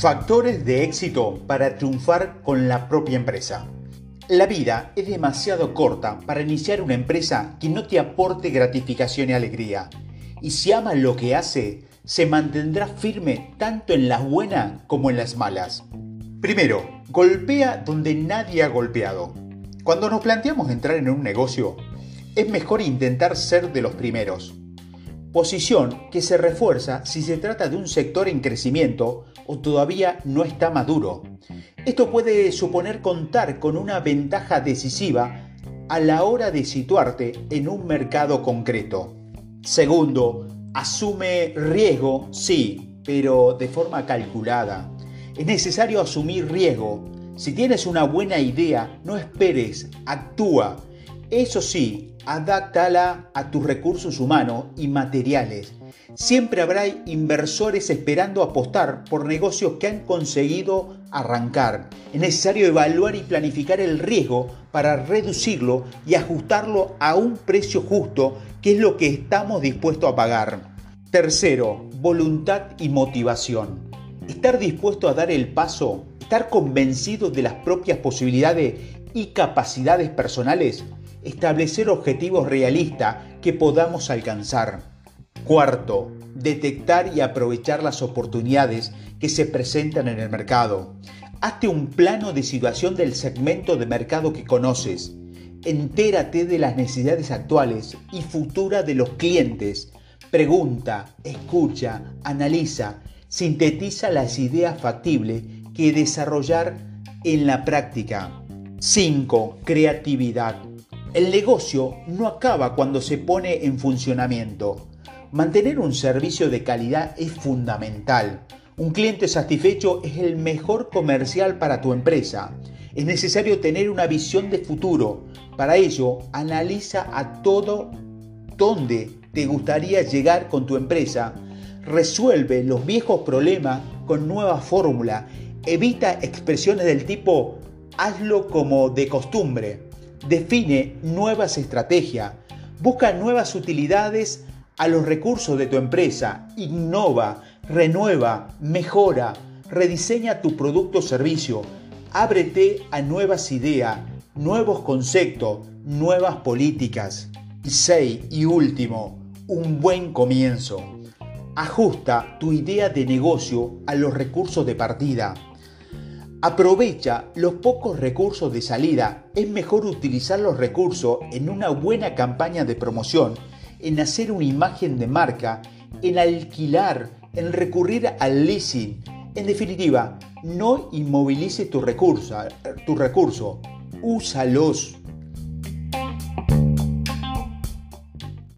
Factores de éxito para triunfar con la propia empresa. La vida es demasiado corta para iniciar una empresa que no te aporte gratificación y alegría. Y si ama lo que hace, se mantendrá firme tanto en las buenas como en las malas. Primero, golpea donde nadie ha golpeado. Cuando nos planteamos entrar en un negocio, es mejor intentar ser de los primeros posición que se refuerza si se trata de un sector en crecimiento o todavía no está maduro. Esto puede suponer contar con una ventaja decisiva a la hora de situarte en un mercado concreto. Segundo, asume riesgo, sí, pero de forma calculada. Es necesario asumir riesgo. Si tienes una buena idea, no esperes, actúa. Eso sí, adáctala a tus recursos humanos y materiales. Siempre habrá inversores esperando apostar por negocios que han conseguido arrancar. Es necesario evaluar y planificar el riesgo para reducirlo y ajustarlo a un precio justo, que es lo que estamos dispuestos a pagar. Tercero, voluntad y motivación. Estar dispuesto a dar el paso, estar convencido de las propias posibilidades y capacidades personales establecer objetivos realistas que podamos alcanzar. Cuarto, detectar y aprovechar las oportunidades que se presentan en el mercado. Hazte un plano de situación del segmento de mercado que conoces. Entérate de las necesidades actuales y futuras de los clientes. Pregunta, escucha, analiza, sintetiza las ideas factibles que desarrollar en la práctica. 5. Creatividad. El negocio no acaba cuando se pone en funcionamiento. Mantener un servicio de calidad es fundamental. Un cliente satisfecho es el mejor comercial para tu empresa. Es necesario tener una visión de futuro. Para ello, analiza a todo dónde te gustaría llegar con tu empresa. Resuelve los viejos problemas con nuevas fórmulas. Evita expresiones del tipo hazlo como de costumbre Define nuevas estrategias, busca nuevas utilidades a los recursos de tu empresa, innova, renueva, mejora, rediseña tu producto o servicio, ábrete a nuevas ideas, nuevos conceptos, nuevas políticas. Y seis, y último, un buen comienzo. Ajusta tu idea de negocio a los recursos de partida. Aprovecha los pocos recursos de salida. Es mejor utilizar los recursos en una buena campaña de promoción, en hacer una imagen de marca, en alquilar, en recurrir al leasing. En definitiva, no inmovilices tu recurso, tu recurso, úsalos.